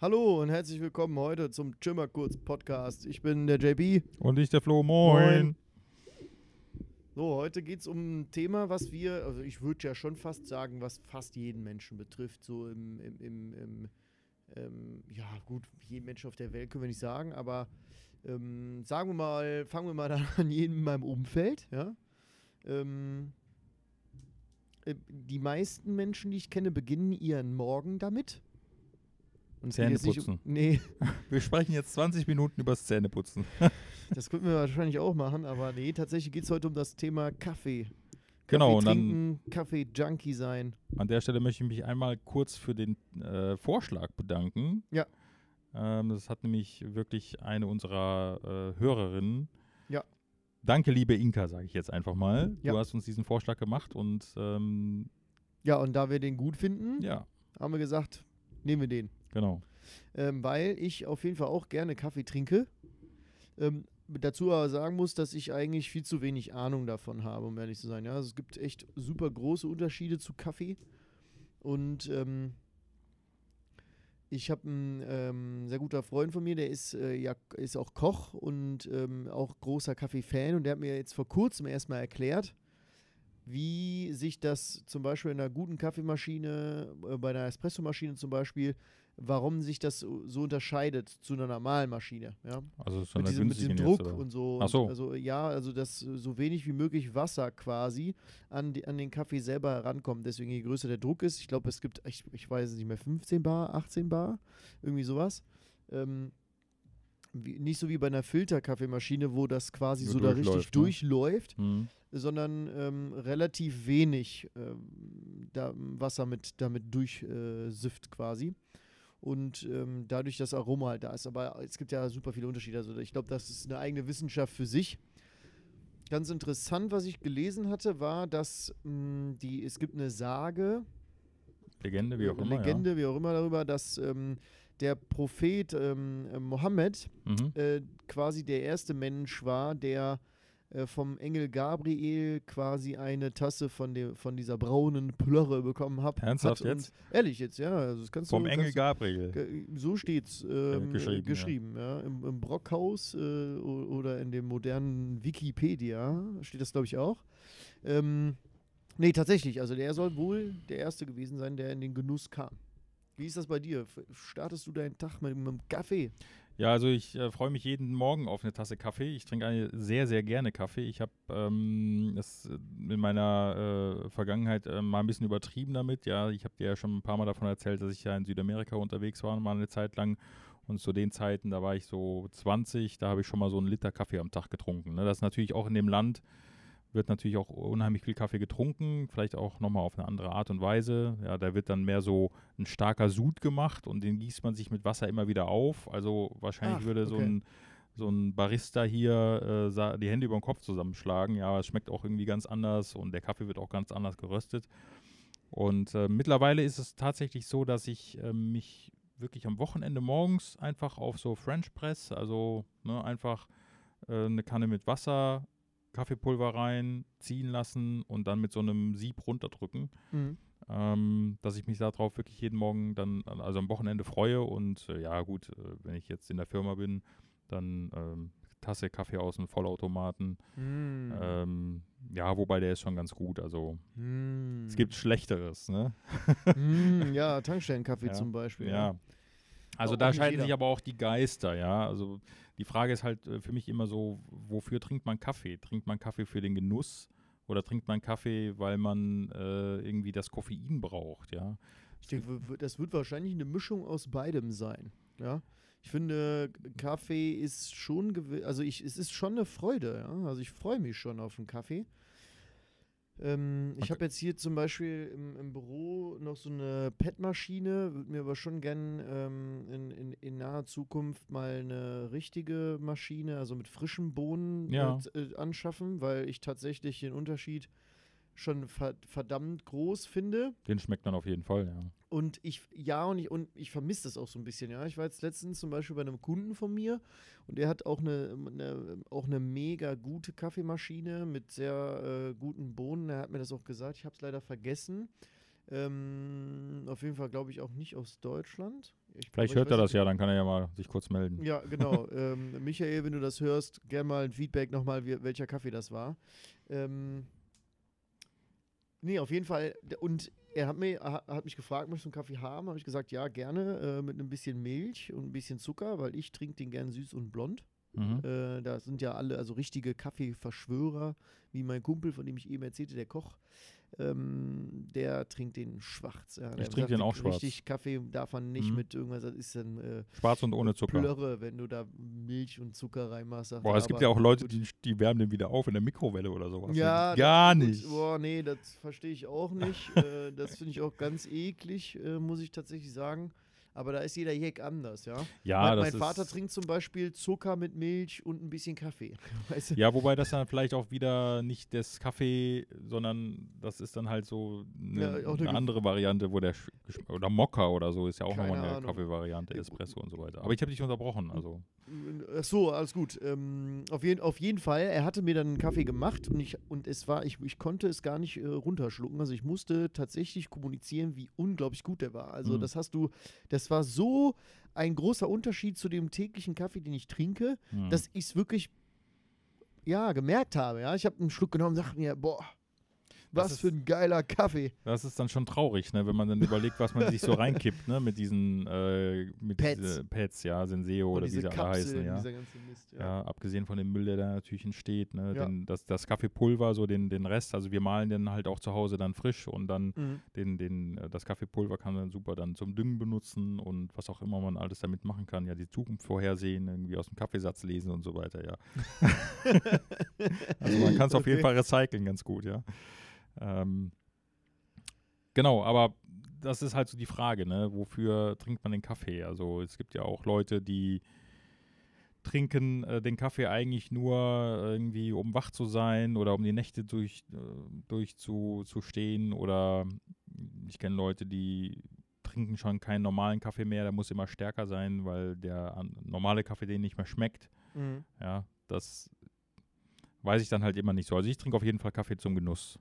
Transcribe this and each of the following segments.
Hallo und herzlich willkommen heute zum Chimmer Kurz Podcast. Ich bin der JB. Und ich der Flo. Moin. So, heute geht es um ein Thema, was wir, also ich würde ja schon fast sagen, was fast jeden Menschen betrifft. So im, im, im, im ähm, ja gut, jeden Menschen auf der Welt können wir nicht sagen, aber ähm, sagen wir mal, fangen wir mal dann an jeden in meinem Umfeld, ja. Ähm, äh, die meisten Menschen, die ich kenne, beginnen ihren Morgen damit. Und Zähneputzen. Um, nee. Wir sprechen jetzt 20 Minuten über das Zähneputzen. das könnten wir wahrscheinlich auch machen, aber nee, tatsächlich geht es heute um das Thema Kaffee. Genau, Kaffee trinken, Kaffee-Junkie sein. An der Stelle möchte ich mich einmal kurz für den äh, Vorschlag bedanken. Ja. Ähm, das hat nämlich wirklich eine unserer äh, Hörerinnen. Ja. Danke, liebe Inka, sage ich jetzt einfach mal. Ja. Du hast uns diesen Vorschlag gemacht und ähm, ja, und da wir den gut finden, ja. haben wir gesagt, nehmen wir den. Genau. Ähm, weil ich auf jeden Fall auch gerne Kaffee trinke. Ähm, dazu aber sagen muss, dass ich eigentlich viel zu wenig Ahnung davon habe, um ehrlich zu sein. Ja, also es gibt echt super große Unterschiede zu Kaffee. Und ähm, ich habe einen ähm, sehr guter Freund von mir, der ist, äh, ja, ist auch Koch und ähm, auch großer Kaffee-Fan. Und der hat mir jetzt vor kurzem erstmal erklärt, wie sich das zum Beispiel in einer guten Kaffeemaschine, äh, bei einer Espressomaschine zum Beispiel, warum sich das so unterscheidet zu einer normalen Maschine. Ja? Also so mit, diesem, mit dem Druck jetzt, und so. Ach so. Also ja, also dass so wenig wie möglich Wasser quasi an, die, an den Kaffee selber herankommt. Deswegen je größer der Druck ist, ich glaube es gibt, ich, ich weiß nicht mehr, 15 Bar, 18 Bar, irgendwie sowas. Ähm, wie, nicht so wie bei einer Filterkaffeemaschine, wo das quasi so da richtig ne? durchläuft, mhm. sondern ähm, relativ wenig ähm, da Wasser mit damit durchsifft äh, quasi und ähm, dadurch das Aroma halt da ist. Aber es gibt ja super viele Unterschiede. Also ich glaube, das ist eine eigene Wissenschaft für sich. Ganz interessant, was ich gelesen hatte, war, dass mh, hm, die, es gibt eine Sage, Legende, wie auch immer. Legende, ja. wie auch immer darüber, dass ähm, der Prophet ähm, Mohammed mhm. äh, quasi der erste Mensch war, der äh, vom Engel Gabriel quasi eine Tasse von, dem, von dieser braunen Plörre bekommen hab, Ernsthaft jetzt? Ehrlich jetzt, ja. Also das kannst vom du, Engel kannst, Gabriel. So steht's ähm, geschrieben. geschrieben ja. ja. Im, Im, Brockhaus äh, oder in dem modernen Wikipedia steht das, glaube ich, auch. Ähm, nee, tatsächlich. Also der soll wohl der Erste gewesen sein, der in den Genuss kam. Wie ist das bei dir? Startest du deinen Tag mit, mit einem Kaffee? Ja, also ich äh, freue mich jeden Morgen auf eine Tasse Kaffee. Ich trinke sehr, sehr gerne Kaffee. Ich habe ähm, das in meiner äh, Vergangenheit äh, mal ein bisschen übertrieben damit. Ja, ich habe dir ja schon ein paar Mal davon erzählt, dass ich ja in Südamerika unterwegs war, mal eine Zeit lang. Und zu den Zeiten, da war ich so 20, da habe ich schon mal so einen Liter Kaffee am Tag getrunken. Ne? Das ist natürlich auch in dem Land wird natürlich auch unheimlich viel Kaffee getrunken, vielleicht auch nochmal auf eine andere Art und Weise. Ja, da wird dann mehr so ein starker Sud gemacht und den gießt man sich mit Wasser immer wieder auf. Also wahrscheinlich Ach, würde so ein so ein Barista hier äh, die Hände über den Kopf zusammenschlagen. Ja, es schmeckt auch irgendwie ganz anders und der Kaffee wird auch ganz anders geröstet. Und äh, mittlerweile ist es tatsächlich so, dass ich äh, mich wirklich am Wochenende morgens einfach auf so French Press, also ne, einfach äh, eine Kanne mit Wasser, Kaffeepulver rein, ziehen lassen und dann mit so einem Sieb runterdrücken. Mhm. Ähm, dass ich mich darauf wirklich jeden Morgen dann, also am Wochenende freue und äh, ja gut, äh, wenn ich jetzt in der Firma bin, dann ähm, Tasse Kaffee aus dem Vollautomaten. Mm. Ähm, ja, wobei der ist schon ganz gut. Also mm. es gibt Schlechteres, ne? mm, ja, Tankstellenkaffee ja, zum Beispiel. Ja. ja. Also da scheiden sich aber auch die Geister, ja. Also die Frage ist halt äh, für mich immer so, wofür trinkt man Kaffee? Trinkt man Kaffee für den Genuss oder trinkt man Kaffee, weil man äh, irgendwie das Koffein braucht, ja? Ich denke, das wird wahrscheinlich eine Mischung aus beidem sein, ja. Ich finde, Kaffee ist schon, also ich, es ist schon eine Freude, ja. Also ich freue mich schon auf einen Kaffee. Ähm, ich habe jetzt hier zum Beispiel im, im, Büro noch so eine PET-Maschine, würde mir aber schon gern ähm, in, in, in, naher Zukunft mal eine richtige Maschine, also mit frischen Bohnen ja. äh, anschaffen, weil ich tatsächlich den Unterschied schon verdammt groß finde. Den schmeckt man auf jeden Fall, ja. Und ich, ja, und ich, und ich vermisse das auch so ein bisschen, ja. Ich war jetzt letztens zum Beispiel bei einem Kunden von mir und der hat auch eine, eine auch eine mega gute Kaffeemaschine mit sehr äh, guten Bohnen. Er hat mir das auch gesagt, ich habe es leider vergessen. Ähm, auf jeden Fall glaube ich auch nicht aus Deutschland. Ich, Vielleicht hört er das ja, dann kann er ja mal sich kurz melden. Ja, genau. ähm, Michael, wenn du das hörst, gerne mal ein Feedback nochmal, welcher Kaffee das war. Ähm, nee, auf jeden Fall. Und er hat, mir, hat mich gefragt, möchtest du einen Kaffee haben? Habe ich gesagt, ja, gerne, äh, mit ein bisschen Milch und ein bisschen Zucker, weil ich trinke den gern süß und blond. Mhm. Äh, da sind ja alle, also richtige Kaffeeverschwörer, wie mein Kumpel, von dem ich eben erzählte, der Koch. Ähm, der trinkt den schwarz. Ja. Ich trinke den auch schwarz. Richtig Kaffee darf man nicht Mhm. mit irgendwas, das ist dann äh, Schwarz und ohne Zucker. Plörre, wenn du da Milch und Zucker reinmachst. Boah, es gibt ja auch Leute, die, die wärmen den wieder auf in der Mikrowelle oder sowas. Ja, Gar nicht. Gut, boah, nee, das verstehe ich auch nicht. äh, das finde ich auch ganz eklig, äh, muss ich tatsächlich sagen. Aber da ist jeder Jeck anders, ja. Ja, mein das mein Vater trinkt zum Beispiel Zucker mit Milch und ein bisschen Kaffee. Weißt du? Ja, wobei das dann vielleicht auch wieder nicht das Kaffee, sondern das ist dann halt so eine, Ja, eine andere Variante, wo der oder Mokka oder so ist ja auch Keine nochmal eine. Kaffeevariante, Ja, Espresso und so weiter. Aber ich habe dich unterbrochen, also Ach so, alles gut. Ähm, auf, jeden, auf jeden Fall, er hatte mir dann einen Kaffee gemacht und ich und es war, ich, ich konnte es gar nicht äh, runterschlucken. Also ich musste tatsächlich kommunizieren, wie unglaublich gut der war. Also Mhm. das hast du, das war so ein großer Unterschied zu dem täglichen Kaffee, den ich trinke, hm. dass ich es wirklich ja gemerkt habe. Ja, ich habe einen Schluck genommen und dachte mir, boah, Das was ist- für ein geiler Kaffee. Das ist dann schon traurig, ne, wenn man dann überlegt, was man sich so reinkippt, ne, mit diesen äh, mit Pads. Diese Pads, ja, Senseo oder wie diese sie alle heißen, ja. Mist. Ja. Ja, abgesehen von dem Müll, der da natürlich entsteht, ne, Ja. den, das, das Kaffeepulver, so den, den Rest, also wir malen den halt auch zu Hause dann frisch und dann Mhm. den, den, äh, das Kaffeepulver kann man super dann zum Düngen benutzen und was auch immer man alles damit machen kann, ja, die Zukunft vorhersehen, irgendwie aus dem Kaffeesatz lesen und so weiter, ja. Also man kann es auf jeden Okay. Fall recyceln ganz gut, ja. Ähm, genau, aber das ist halt so die Frage, ne? Wofür trinkt man den Kaffee? Also es gibt ja auch Leute, die trinken äh, den Kaffee eigentlich nur irgendwie, um wach zu sein oder um die Nächte durch, äh, durchzustehen. Oder ich kenne Leute, die trinken schon keinen normalen Kaffee mehr, der muss immer stärker sein, weil der normale Kaffee denen nicht mehr schmeckt. Mhm. Ja, das weiß ich dann halt immer nicht so. Also ich trinke auf jeden Fall Kaffee zum Genuss.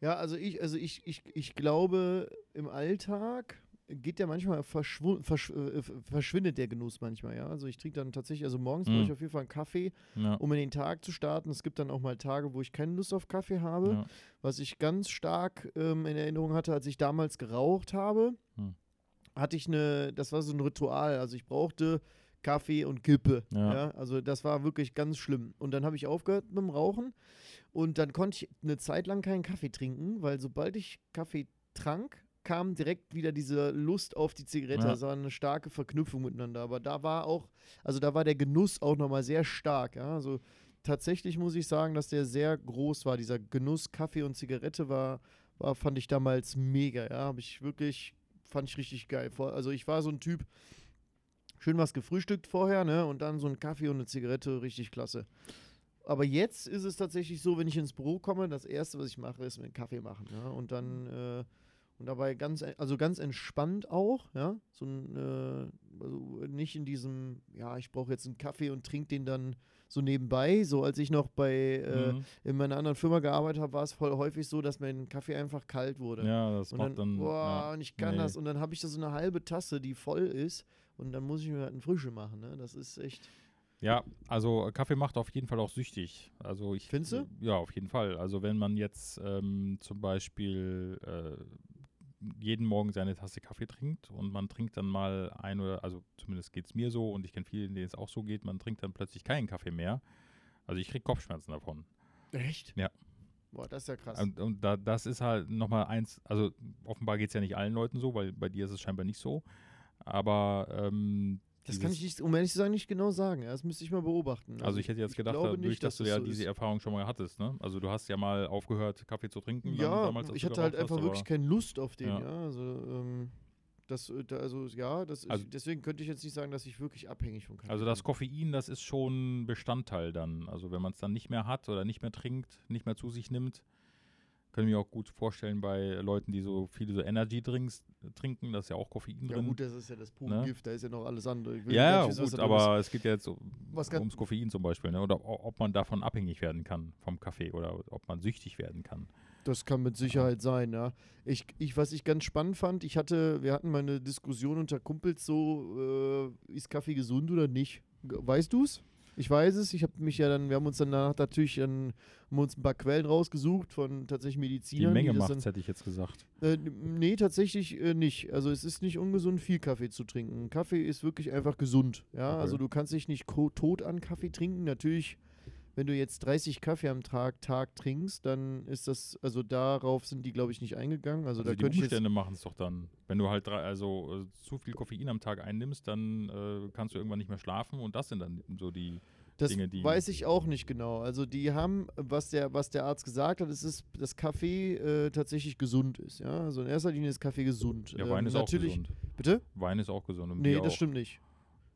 Ja, also ich, also ich, ich, ich glaube, im Alltag geht der manchmal verschw äh, verschwindet der Genuss manchmal, ja. Also ich trinke dann tatsächlich, also morgens brauche ich Mhm. auf jeden Fall einen Kaffee, Ja. um in den Tag zu starten. Es gibt dann auch mal Tage, wo ich keine Lust auf Kaffee habe. Ja. Was ich ganz stark ähm, in Erinnerung hatte, als ich damals geraucht habe, Hm. hatte ich eine, das war so ein Ritual. Also ich brauchte Kaffee und Kippe. Ja. Ja. also das war wirklich ganz schlimm. Und dann habe ich aufgehört mit dem Rauchen und dann konnte ich eine Zeit lang keinen Kaffee trinken, weil sobald ich Kaffee trank, kam direkt wieder diese Lust auf die Zigarette. Ja. Das war eine starke Verknüpfung miteinander. Aber da war auch, also da war der Genuss auch nochmal sehr stark. Ja? Also tatsächlich muss ich sagen, dass der sehr groß war. Dieser Genuss Kaffee und Zigarette war, war fand ich damals mega. Ja, habe ich wirklich, fand ich richtig geil. Also ich war so ein Typ, schön was gefrühstückt vorher, ne? Und dann so ein Kaffee und eine Zigarette, richtig klasse. Aber jetzt ist es tatsächlich so, wenn ich ins Büro komme, das erste, was ich mache, ist mir einen Kaffee machen. Ja? Und dann äh, und dabei ganz, also ganz entspannt auch, ja. So ein, äh, also nicht in diesem, ja, ich brauche jetzt einen Kaffee und trinke den dann so nebenbei. So als ich noch bei äh, Mhm. in meiner anderen Firma gearbeitet habe, war es voll häufig so, dass mein Kaffee einfach kalt wurde. ja, das Und macht dann, dann. boah, ja. und ich kann nee. das. Und dann habe ich da so eine halbe Tasse, die voll ist. Und dann muss ich mir halt einen Frische machen. Ne? Das ist echt. Ja, also Kaffee macht auf jeden Fall auch süchtig. Also ich, Findest du? Ja, auf jeden Fall. Also wenn man jetzt ähm, zum Beispiel äh, jeden Morgen seine Tasse Kaffee trinkt und man trinkt dann mal ein oder, also zumindest geht es mir so und ich kenne viele, denen es auch so geht, man trinkt dann plötzlich keinen Kaffee mehr. Also ich kriege Kopfschmerzen davon. Echt? Ja. Boah, das ist ja krass. Und, und da, das ist halt nochmal eins, also offenbar geht es ja nicht allen Leuten so, weil bei dir ist es scheinbar nicht so. Aber ähm, das kann ich nicht, um ehrlich zu sagen, nicht genau sagen. Das müsste ich mal beobachten. Also ich hätte jetzt gedacht, dadurch, nicht, dass, dass du ja so diese ist. Erfahrung schon mal hattest, ne? Also du hast ja mal aufgehört, Kaffee zu trinken. Ja, damals, als ich hatte halt einfach hast, wirklich keine Lust auf den, ja. Ja. Also, ähm, das, äh, also ja, das Also- ich, deswegen könnte ich jetzt nicht sagen, dass ich wirklich abhängig von Kaffee Also das. Koffein, das ist schon Bestandteil dann. Also wenn man es dann nicht mehr hat oder nicht mehr trinkt, nicht mehr zu sich nimmt, können wir auch gut vorstellen bei Leuten, die so viele so Energy-Drinks trinken, da ist ja auch Koffein Ja drin. gut, das ist ja das pure Ne? Gift, da ist ja noch alles andere. Ja, ja, wissen, gut, aber es geht ja jetzt ums Koffein zum Beispiel, ne? Oder ob man davon abhängig werden kann vom Kaffee oder ob man süchtig werden kann. Das kann mit Sicherheit sein, ja. Ich, ich, was ich ganz spannend fand, ich hatte, wir hatten mal eine Diskussion unter Kumpels so, äh, ist Kaffee gesund oder nicht? Weißt du's? Ich weiß es. Ich habe mich ja dann, wir haben uns dann danach natürlich dann, haben uns ein paar Quellen rausgesucht von tatsächlich Die Medizinern. Menge das macht's, hätte ich jetzt gesagt. Dann, äh, nee, tatsächlich äh, nicht. Also es ist nicht ungesund, viel Kaffee zu trinken. Kaffee ist wirklich einfach gesund. Ja, Okay. also du kannst dich nicht tot an Kaffee trinken. Natürlich, wenn du jetzt 30 Kaffee am Tag, Tag trinkst, dann ist das, also darauf sind die, glaube ich, nicht eingegangen. Also, Also da die könnte Umstände machen es doch dann. Wenn du halt drei, also äh, zu viel Koffein am Tag einnimmst, dann äh, kannst du irgendwann nicht mehr schlafen und das sind dann so die. Das Dinge, die- weiß ich auch nicht genau. Also die haben, was der, was der Arzt gesagt hat, es ist, dass Kaffee äh, tatsächlich gesund ist. Ja, also in erster Linie ist Kaffee gesund. Ja, Wein Ähm, ist auch gesund. Bitte? Wein ist auch gesund. Und Nee, das auch. stimmt nicht.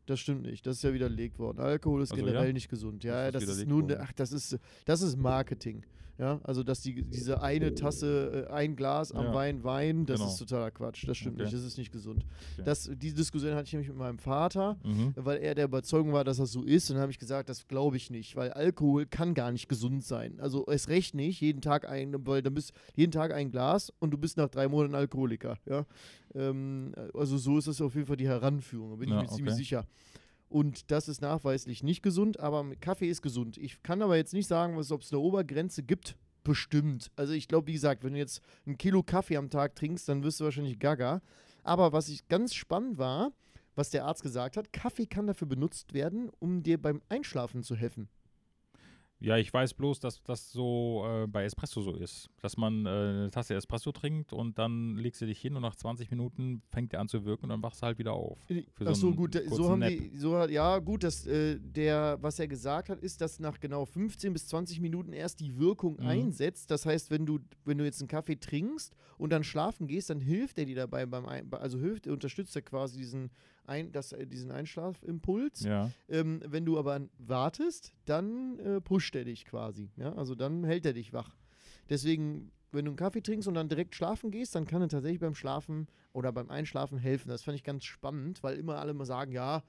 Das stimmt nicht. Das ist ja widerlegt worden. Alkohol ist Also generell ja? nicht gesund. Das Ja, ist das ist nun, worden. ach, das ist, das ist Marketing. Ja, also dass die, diese eine Tasse, äh, ein Glas am Ja. Wein Wein, das Genau. ist totaler Quatsch. Das stimmt Okay. nicht. Das ist nicht gesund. Okay. Das, diese Diskussion hatte ich nämlich mit meinem Vater Mhm. weil er der Überzeugung war, dass das so ist. Und dann habe ich gesagt, das glaube ich nicht, weil Alkohol kann gar nicht gesund sein. Also es recht nicht, jeden Tag ein, weil dann bist jeden Tag ein Glas und du bist nach drei Monaten Alkoholiker. Ja? Ähm, also so ist das auf jeden Fall die Heranführung, da bin Ja, ich mir ziemlich okay. sicher. Und das ist nachweislich nicht gesund, aber Kaffee ist gesund. Ich kann aber jetzt nicht sagen, ob es eine Obergrenze gibt. Bestimmt. Also ich glaube, wie gesagt, wenn du jetzt ein Kilo Kaffee am Tag trinkst, dann wirst du wahrscheinlich gaga. Aber was ich ganz spannend war, was der Arzt gesagt hat, Kaffee kann dafür benutzt werden, um dir beim Einschlafen zu helfen. Ja, ich weiß bloß, dass das so äh, bei Espresso so ist. Dass man äh, eine Tasse Espresso trinkt und dann legst du dich hin und nach 20 Minuten fängt der an zu wirken und dann wachst du halt wieder auf. Für Ach so, einen gut, so haben Nap. die, so hat, ja gut, dass äh, der, was er gesagt hat, ist, dass nach genau 15 bis 20 Minuten erst die Wirkung Mhm. einsetzt. Das heißt, wenn du, wenn du jetzt einen Kaffee trinkst und dann schlafen gehst, dann hilft er dir dabei beim, also hilft, unterstützt er quasi diesen, ein, das, äh, diesen Einschlafimpuls. Ja. Ähm, wenn du aber wartest, dann äh, pusht er dich quasi. Ja? Also dann hält er dich wach. Deswegen, wenn du einen Kaffee trinkst und dann direkt schlafen gehst, dann kann er tatsächlich beim Schlafen oder beim Einschlafen helfen. Das fand ich ganz spannend, weil immer alle mal sagen, ja,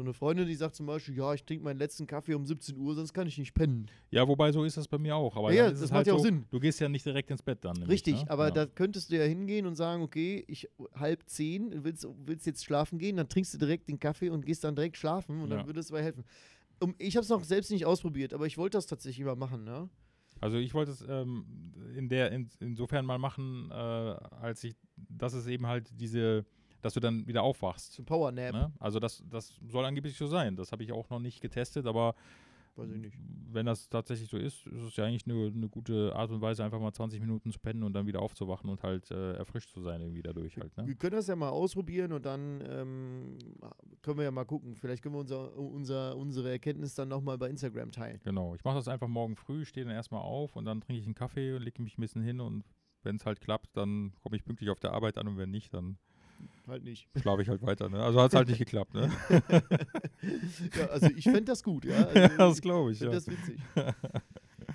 so eine Freundin, die sagt zum Beispiel, ja, ich trinke meinen letzten Kaffee um 17 Uhr, sonst kann ich nicht pennen. ja, wobei so ist das bei mir auch. Aber Ja, dann ist das macht halt ja auch so, Sinn. Du gehst ja nicht direkt ins Bett dann. nämlich, Richtig, ne? aber ja. da könntest du ja hingehen und sagen, okay, ich halb zehn, willst, willst jetzt schlafen gehen, dann trinkst du direkt den Kaffee und gehst dann direkt schlafen und dann Ja. würde es dabei helfen. Um, ich habe es noch selbst nicht ausprobiert, aber ich wollte das tatsächlich mal machen, ne? Also ich wollte es ähm, in der in, insofern mal machen, äh, als ich, dass es eben halt diese, dass du dann wieder aufwachst. Zum Powernap, Ne? Also das, das soll angeblich so sein. Das habe ich auch noch nicht getestet, aber wenn das tatsächlich so ist, ist es ja eigentlich eine, eine gute Art und Weise, einfach mal 20 Minuten zu pennen und dann wieder aufzuwachen und halt äh, erfrischt zu sein irgendwie dadurch halt. Ne? Wir können das ja mal ausprobieren und dann ähm, können wir ja mal gucken. Vielleicht können wir unser, unser, unsere Erkenntnis dann nochmal bei Instagram teilen. Genau. Ich mache das einfach morgen früh, stehe dann erstmal auf und dann trinke ich einen Kaffee und lege mich ein bisschen hin und wenn es halt klappt, dann komme ich pünktlich auf der Arbeit an und wenn nicht, dann Halt nicht. schlafe ich halt weiter. Ne? Also hat es halt nicht geklappt. Ne? ja, also ich fände das gut, ja. Also ja, das ich glaube ich. finde Ja. das witzig.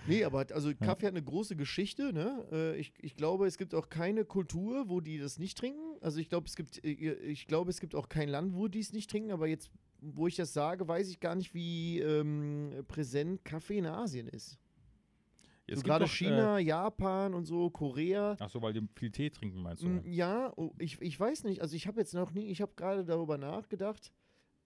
Nee, aber also Kaffee hat eine große Geschichte, ne? Äh, Ich, ich glaube, es gibt auch keine Kultur, wo die das nicht trinken. Also ich glaube, es gibt, äh, ich glaube, es gibt auch kein Land, wo die es nicht trinken, aber jetzt, wo ich das sage, weiß ich gar nicht, wie ähm, präsent Kaffee in Asien ist. Gibt gerade Äh, China, Japan und so, Korea. ach so, weil die viel Tee trinken, meinst du? Mm, Ja, oh, ich, ich weiß nicht. Also ich habe jetzt noch nie, ich habe gerade darüber nachgedacht,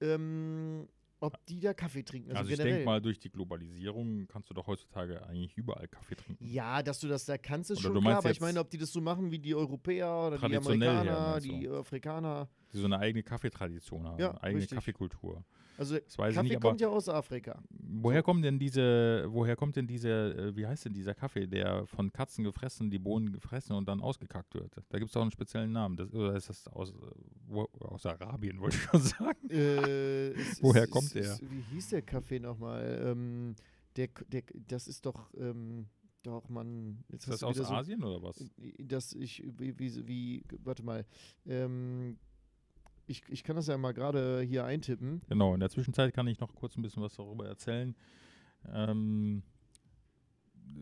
ähm, ob die da Kaffee trinken. Also, Also, ich denke mal, durch die Globalisierung kannst du doch heutzutage eigentlich überall Kaffee trinken. Ja, dass du das da kannst, ist Oder schon klar, aber ich meine, ob die das so machen wie die Europäer oder die her, Amerikaner, du? die Afrikaner. Die so eine eigene Kaffeetradition haben, Ja, eine eigene richtig. Kaffeekultur. Also Das Kaffee nicht, kommt ja aus Afrika. woher kommen denn diese, woher kommt denn diese, äh, wie heißt denn dieser Kaffee, der von Katzen gefressen, die Bohnen gefressen und dann ausgekackt wird? Da gibt es auch einen speziellen Namen. Das, oder ist das aus, äh, wo, aus Arabien, wollte ich schon sagen? Äh, es- Woher es- kommt es- der? Wie hieß der Kaffee nochmal? Ähm, der, der, das ist doch, ähm, doch, Mann. Jetzt Ist das aus wieder so- Asien oder was? dass ich, wie, wie, wie warte mal, ähm, ich, ich kann das ja mal gerade hier eintippen. Genau, in der Zwischenzeit kann ich noch kurz ein bisschen was darüber erzählen. Ähm,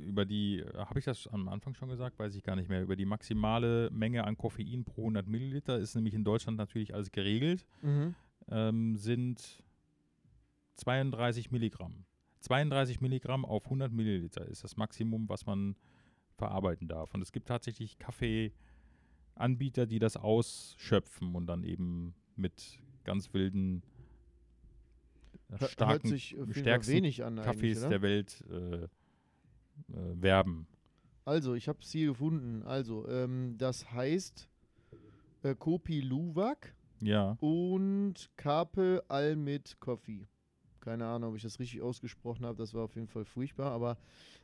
über die, habe ich das am Anfang schon gesagt? Weiß ich gar nicht mehr. Über die maximale Menge an Koffein pro 100 Milliliter ist nämlich in Deutschland natürlich alles geregelt. ähm, sind 32 Milligramm. 32 Milligramm auf 100 Milliliter ist das Maximum, was man verarbeiten darf. Und es gibt tatsächlich Kaffeeanbieter, die das ausschöpfen und dann eben mit ganz wilden, äh, Hört starken sich Fall stärksten wenig an Kaffees oder? der Welt äh, äh, werben. Also, ich habe es hier gefunden. Also, ähm, das heißt äh, Kopi Luwak Ja, und Carpe Almit Coffee. Keine Ahnung, ob ich das richtig ausgesprochen habe. Das war auf jeden Fall furchtbar. Aber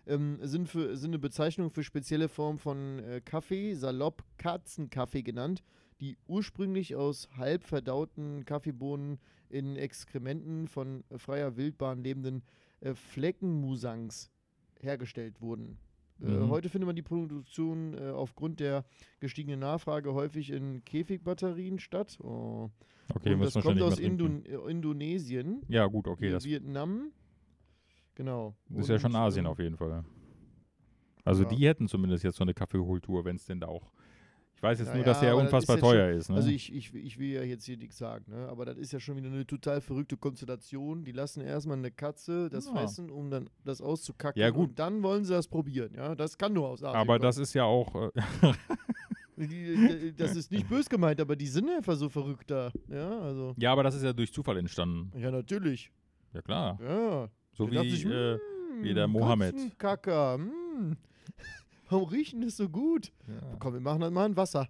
ähm, sind, für, sind eine Bezeichnung für spezielle Formen von äh, Kaffee, salopp Katzenkaffee genannt, die ursprünglich aus halb verdauten Kaffeebohnen in Exkrementen von äh, freier Wildbahn lebenden äh, Fleckenmusangs hergestellt wurden. Äh, Mhm. heute findet man die Produktion äh, aufgrund der gestiegenen Nachfrage häufig in Käfigbatterien statt. Oh. okay, Und das kommt aus. Indon äh, Indonesien, Ja, gut, okay, Vietnam. Genau. ist ja schon Asien ähm, auf jeden Fall. Also ja. die hätten zumindest jetzt so eine Kaffeekultur, wenn es denn da auch. Ich weiß jetzt Ja, nur, dass ja, der aber das unfassbar ist teuer ist. Ne? Also ich, ich, ich will ja jetzt hier nichts sagen, ne? aber das ist ja schon wieder eine total verrückte Konstellation. Die lassen erstmal eine Katze das Ja. fressen, um dann das auszukacken. Ja, gut. Und dann wollen sie das probieren. Ja, das kann nur aus Asien aber kommen. das ist ja auch. Äh, Das ist nicht bös gemeint, aber die sind einfach so verrückt da. Ja, also. ja, aber das ist ja durch Zufall entstanden. Ja, natürlich. Ja, klar. Ja. So wie. sich, äh, "Mm, wie der Mohammed." Katzenkacker. mm. Warum riechen das so gut? ja. Komm, wir machen das mal in Wasser.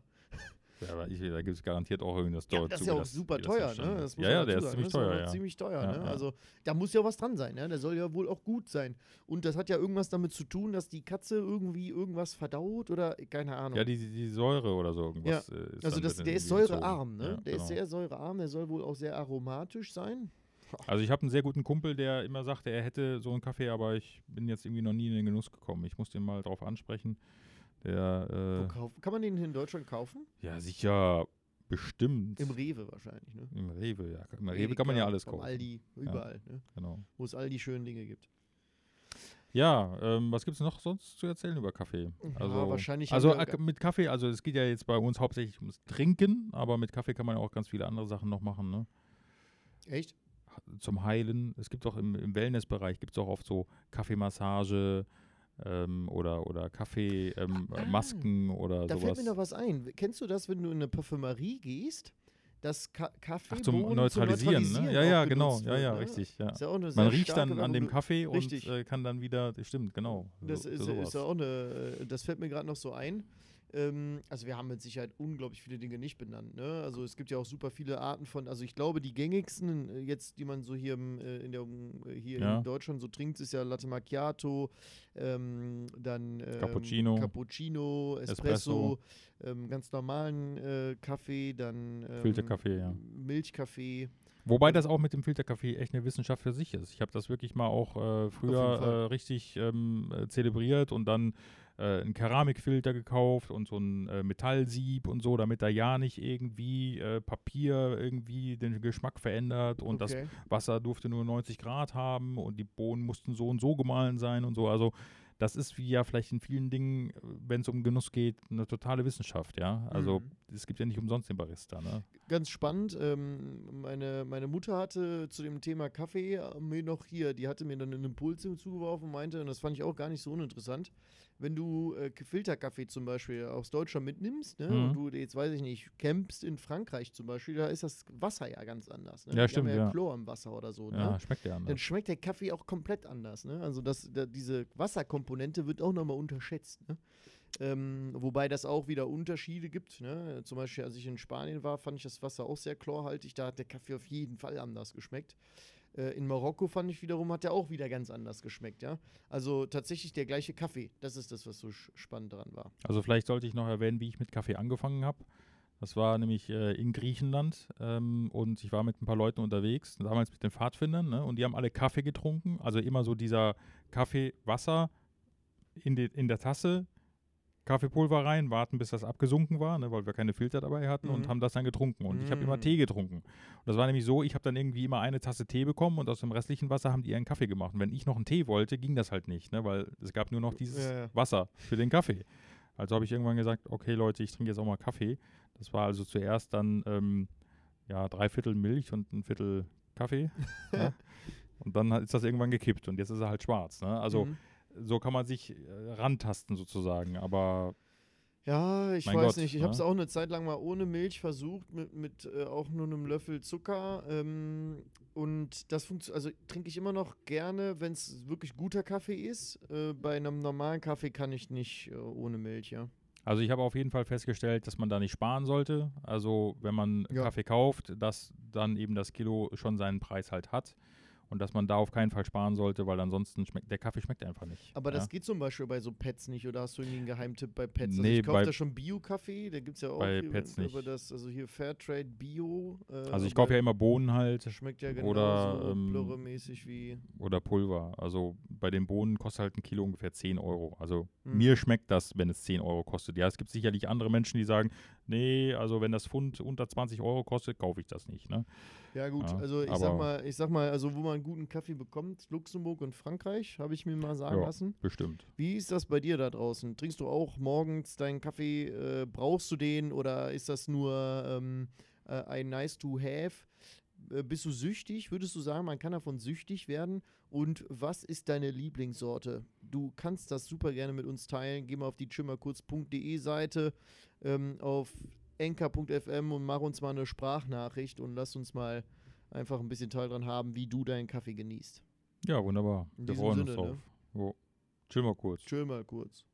Ja, aber ich, da gibt es garantiert auch irgendwas Ja, das ist ja auch super das teuer, entstanden ne? ist. Das muss ja, ja, der ist ziemlich das teuer, ja. Ziemlich teuer, Ja, ne? Also da muss ja was dran sein, ne? Der soll ja wohl auch gut sein. Und das hat ja irgendwas damit zu tun, dass die Katze irgendwie irgendwas verdaut oder keine Ahnung. Ja, die, die Säure oder so irgendwas. äh, ist also dann das, mit der ist säurearm, ne? Der ist genau. sehr säurearm, der soll wohl auch sehr aromatisch sein. Also ich habe einen sehr guten Kumpel, der immer sagte, er hätte so einen Kaffee, aber ich bin jetzt irgendwie noch nie in den Genuss gekommen. Ich muss den mal drauf ansprechen. Der, kauf, kann man den in Deutschland kaufen? äh, ja sicher, bestimmt. Im Rewe wahrscheinlich, ne? Im Rewe, ja. Im Rewe kann man ja Edeka, alles kaufen. Aldi, überall, ne? Genau. Wo es all die schönen Dinge gibt. Ja, ähm, was gibt es noch sonst zu erzählen über Kaffee? Also, ja, wahrscheinlich also ak- mit Kaffee, also es geht ja jetzt bei uns hauptsächlich ums Trinken, aber mit Kaffee kann man ja auch ganz viele andere Sachen noch machen, ne? Echt? Zum Heilen. Es gibt auch im, im Wellnessbereich gibt es auch oft so Kaffeemassage ähm, oder, oder Kaffeemasken ähm, Ah, oder Da sowas. fällt mir noch was ein. Kennst du das, wenn du in eine Parfümerie gehst, dass Ka Kaffee Ach, zum Neutralisieren, ne? Ja, ja, genau. Ja, ja, richtig. Ja. Ja Man riecht dann an dem Kaffee Richtig. und äh, kann dann wieder, stimmt, genau. Das so, ist, ist ja auch eine, äh, das fällt mir gerade noch so ein. Ähm, also wir haben mit Sicherheit unglaublich viele Dinge nicht benannt. Ne? Also es gibt ja auch super viele Arten von, also ich glaube die gängigsten äh, jetzt, die man so hier, im, äh, in, der, äh, hier Ja. in Deutschland so trinkt, ist ja Latte Macchiato, ähm, dann ähm, Cappuccino. Cappuccino, Espresso, Espresso. Ähm, ganz normalen äh, Kaffee, dann ähm, Filterkaffee, ja. Milchkaffee. Wobei das auch mit dem Filterkaffee echt eine Wissenschaft für sich ist. Ich habe das wirklich mal auch äh, früher äh, richtig ähm, äh, zelebriert und dann äh, einen Keramikfilter gekauft und so ein äh, Metallsieb und so, damit da ja nicht irgendwie äh, Papier irgendwie den Geschmack verändert und das Okay. Wasser durfte nur 90 Grad haben und die Bohnen mussten so und so gemahlen sein und so. Also das ist wie ja vielleicht in vielen Dingen, wenn es um Genuss geht, eine totale Wissenschaft, ja. Also Mhm. Es gibt ja nicht umsonst den Barista, ne? Ganz spannend. Ähm, meine, meine Mutter hatte zu dem Thema Kaffee äh, mir noch hier, die hatte mir dann einen Impuls zugeworfen und meinte, und das fand ich auch gar nicht so uninteressant, wenn du äh, Filterkaffee zum Beispiel aus Deutschland mitnimmst, ne, Mhm. und du jetzt weiß ich nicht, campst in Frankreich zum Beispiel, da ist das Wasser ja ganz anders. Ne? Ja, Die stimmt, Haben ja, ja. Chlor im Wasser oder so. Ja, Ne? schmeckt ja Dann anders. schmeckt der Kaffee auch komplett anders. Ne? Also das, da, diese Wasserkomponente wird auch nochmal unterschätzt. Ne? Ähm, wobei das auch wieder Unterschiede gibt. Ne? Zum Beispiel, als ich in Spanien war, fand ich das Wasser auch sehr chlorhaltig. Da hat der Kaffee auf jeden Fall anders geschmeckt. Äh, in Marokko fand ich wiederum, hat der auch wieder ganz anders geschmeckt. Ja? Also tatsächlich der gleiche Kaffee. Das ist das, was so spannend daran war. Also vielleicht sollte ich noch erwähnen, wie ich mit Kaffee angefangen habe. Das war nämlich äh, in Griechenland ähm, und ich war mit ein paar Leuten unterwegs, damals mit den Pfadfindern, ne, und die haben alle Kaffee getrunken. Also immer so dieser Kaffee, Wasser in, die, in der Tasse, Kaffeepulver rein, warten, bis das abgesunken war, ne, weil wir keine Filter dabei hatten und Mhm. haben das dann getrunken. Und ich habe immer Mhm. Tee getrunken. Und das war nämlich so, ich habe dann irgendwie immer eine Tasse Tee bekommen und aus dem restlichen Wasser haben die ihren Kaffee gemacht. Und wenn ich noch einen Tee wollte, ging das halt nicht, ne, weil es gab nur noch dieses Ja, ja. Wasser für den Kaffee. Also habe ich irgendwann gesagt, okay Leute, ich trinke jetzt auch mal Kaffee. Das war also zuerst dann ähm, ja, drei Viertel Milch und ein Viertel Kaffee. ja. Und dann ist das irgendwann gekippt und jetzt ist er halt schwarz. Ne? Also Mhm. So kann man sich äh, rantasten sozusagen. Aber Ja, ich Mein weiß Gott, nicht. Ich habe es ne? auch eine Zeit lang mal ohne Milch versucht, mit, mit äh, auch nur einem Löffel Zucker. Ähm, und das funktioniert, also trinke ich immer noch gerne, wenn es wirklich guter Kaffee ist. Äh, bei einem normalen Kaffee kann ich nicht äh, ohne Milch, ja. Also ich habe auf jeden Fall festgestellt, dass man da nicht sparen sollte. Also wenn man Ja. Kaffee kauft, dass dann eben das Kilo schon seinen Preis halt hat. Und dass man da auf keinen Fall sparen sollte, weil ansonsten schmeckt der Kaffee schmeckt einfach nicht. Aber das ja. geht zum Beispiel bei so Pets nicht, oder hast du irgendwie einen Geheimtipp bei Pets? Nee, also ich kaufe da schon Bio-Kaffee, da gibt es ja auch Bei über, Pets über nicht. das, also hier Fairtrade Bio. Äh, Also ich kaufe ja immer Bohnen halt Das schmeckt ja genauso oder, ähm, wie. oder Pulver. Also bei den Bohnen kostet halt ein Kilo ungefähr 10 Euro. Also Mhm. mir schmeckt das, wenn es 10 Euro kostet. Ja, es gibt sicherlich andere Menschen, die sagen, nee, also wenn das Pfund unter 20 Euro kostet, kaufe ich das nicht. Ne? Ja gut, Ja, also ich sag mal, ich sag mal, also wo man guten Kaffee bekommt, Luxemburg und Frankreich, habe ich mir mal sagen Ja. lassen. Bestimmt. Wie ist das bei dir da draußen? Trinkst du auch morgens deinen Kaffee? Äh, brauchst du den oder ist das nur ähm, äh, ein nice to have? Äh, bist du süchtig? Würdest du sagen, man kann davon süchtig werden? Und was ist deine Lieblingssorte? Du kannst das super gerne mit uns teilen. Geh mal auf die chimmerkurz.de Seite, ähm, auf enker.fm und mach uns mal eine Sprachnachricht und lass uns mal einfach ein bisschen Teil dran haben, wie du deinen Kaffee genießt. Ja, wunderbar. In Wir freuen Sinne, uns ne? drauf. Jo. Chill mal kurz. Chill mal kurz.